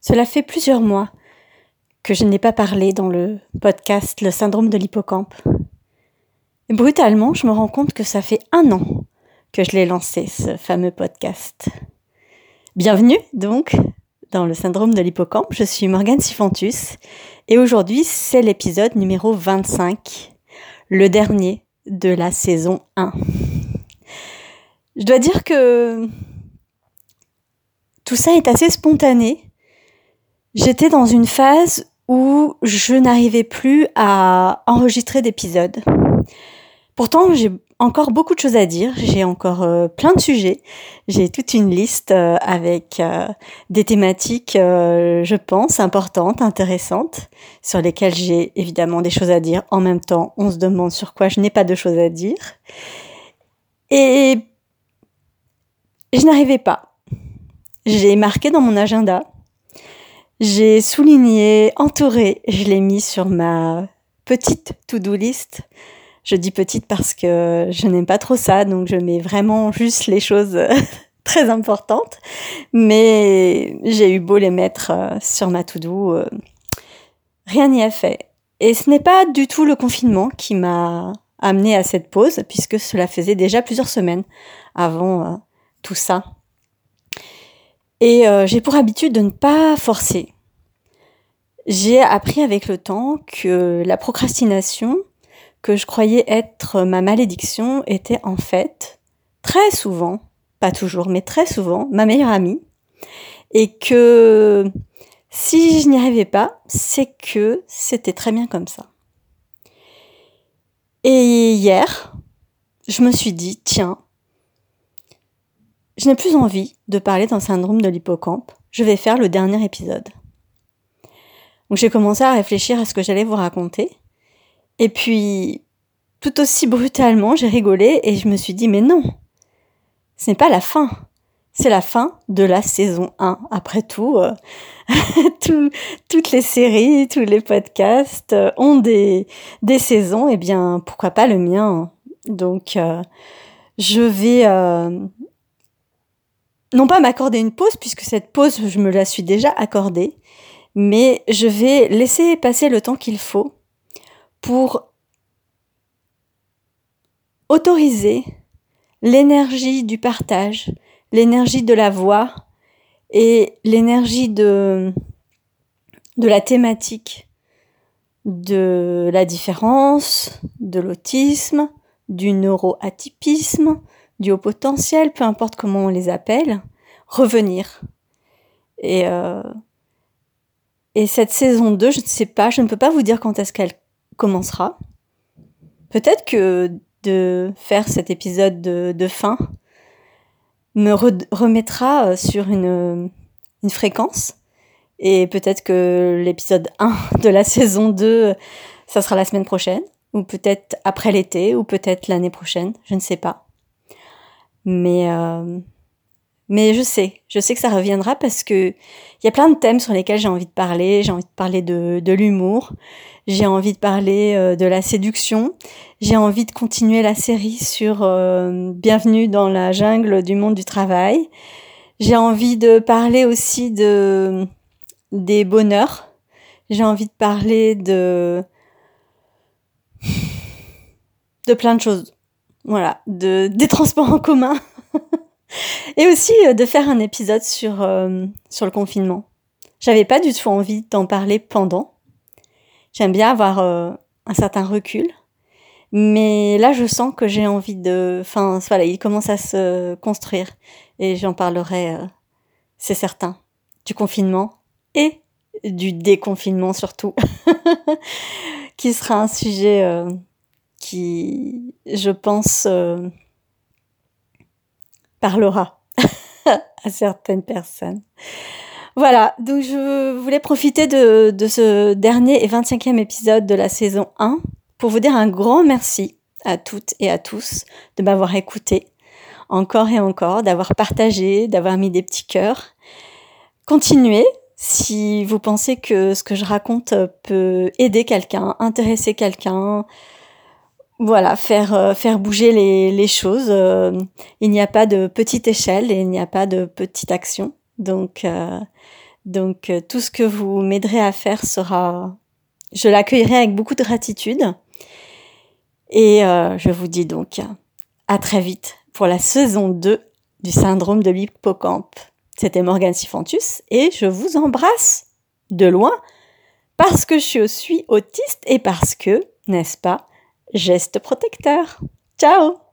Cela fait plusieurs mois que je n'ai pas parlé dans le podcast Le syndrome de l'hippocampe. Brutalement, je me rends compte que ça fait un an que je l'ai lancé, ce fameux podcast. Bienvenue donc dans le syndrome de l'hippocampe. Je suis Morgane Sifantus et aujourd'hui c'est l'épisode numéro 25, le dernier de la saison 1. Je dois dire que tout ça est assez spontané J'étais dans une phase où je n'arrivais plus à enregistrer d'épisodes. Pourtant, j'ai encore beaucoup de choses à dire, j'ai encore euh, plein de sujets, j'ai toute une liste euh, avec euh, des thématiques, je pense, importantes, intéressantes, sur lesquelles j'ai évidemment des choses à dire. En même temps, on se demande sur quoi je n'ai pas de choses à dire. Et je n'arrivais pas. J'ai marqué dans mon agenda j'ai souligné, entouré, je l'ai mis sur ma petite to-do list. Je dis petite parce que je n'aime pas trop ça, donc je mets vraiment juste les choses très importantes. Mais j'ai eu beau les mettre euh, sur ma to-do, euh, rien n'y a fait. Et ce n'est pas du tout le confinement qui m'a amené à cette pause, puisque cela faisait déjà plusieurs semaines avant euh, tout ça. Et euh, j'ai pour habitude de ne pas forcer. J'ai appris avec le temps que la procrastination, que je croyais être ma malédiction, était en fait très souvent, pas toujours, mais très souvent, ma meilleure amie. Et que si je n'y arrivais pas, c'est que c'était très bien comme ça. Et hier, je me suis dit, tiens, je n'ai plus envie de parler d'un syndrome de l'hippocampe. Je vais faire le dernier épisode. Donc j'ai commencé à réfléchir à ce que j'allais vous raconter. Et puis, tout aussi brutalement, j'ai rigolé et je me suis dit, mais non, ce n'est pas la fin. C'est la fin de la saison 1. Après tout, euh, toutes les séries, tous les podcasts euh, ont des, des saisons. Eh bien, pourquoi pas le mien? Donc, euh, je vais non pas m'accorder une pause, puisque cette pause, je me la suis déjà accordée, mais je vais laisser passer le temps qu'il faut pour autoriser l'énergie du partage, l'énergie de la voix et l'énergie de, la thématique de la différence, de l'autisme, du neuroatypisme, du haut potentiel, peu importe comment on les appelle, revenir. Et, euh, et cette saison 2, je ne sais pas, je ne peux pas vous dire quand est-ce qu'elle commencera. Peut-être que de faire cet épisode de, fin me remettra euh, sur une, une fréquence. Et peut-être que l'épisode 1 de la saison 2, ça sera la semaine prochaine, ou peut-être après l'été, ou peut-être l'année prochaine, je ne sais pas. Mais, euh, mais je sais, je sais que ça reviendra parce que il y a plein de thèmes sur lesquels j'ai envie de parler. J'ai envie de parler de, de l'humour, j'ai envie de parler euh, de la séduction, j'ai envie de continuer la série sur euh, Bienvenue dans la jungle du monde du travail. J'ai envie de parler aussi de des bonheurs. J'ai envie de parler de de plein de choses voilà, de, des transports en commun. et aussi euh, de faire un épisode sur, euh, sur le confinement. J'avais pas du tout envie d'en parler pendant. J'aime bien avoir euh, un certain recul. Mais là, je sens que j'ai envie de... Enfin, voilà, il commence à se construire. Et j'en parlerai, c'est certain, du confinement et du déconfinement surtout, qui sera un sujet je pense, euh, parlera à certaines personnes. Voilà, donc je voulais profiter de, de ce dernier et 25e épisode de la saison 1 pour vous dire un grand merci à toutes et à tous de m'avoir écouté encore et encore, d'avoir partagé, d'avoir mis des petits cœurs. Continuez si vous pensez que ce que je raconte peut aider quelqu'un, intéresser quelqu'un, voilà, faire euh, faire bouger les, choses. Euh, il n'y a pas de petite échelle et il n'y a pas de petite action. Donc, euh, Donc tout ce que vous m'aiderez à faire sera... Je l'accueillerai avec beaucoup de gratitude. Et je vous dis donc à très vite pour la saison 2 du syndrome de l'hippocampe. C'était Morgane Sifantus et je vous embrasse de loin parce que je suis autiste et parce que, n'est-ce pas, geste protecteur. Ciao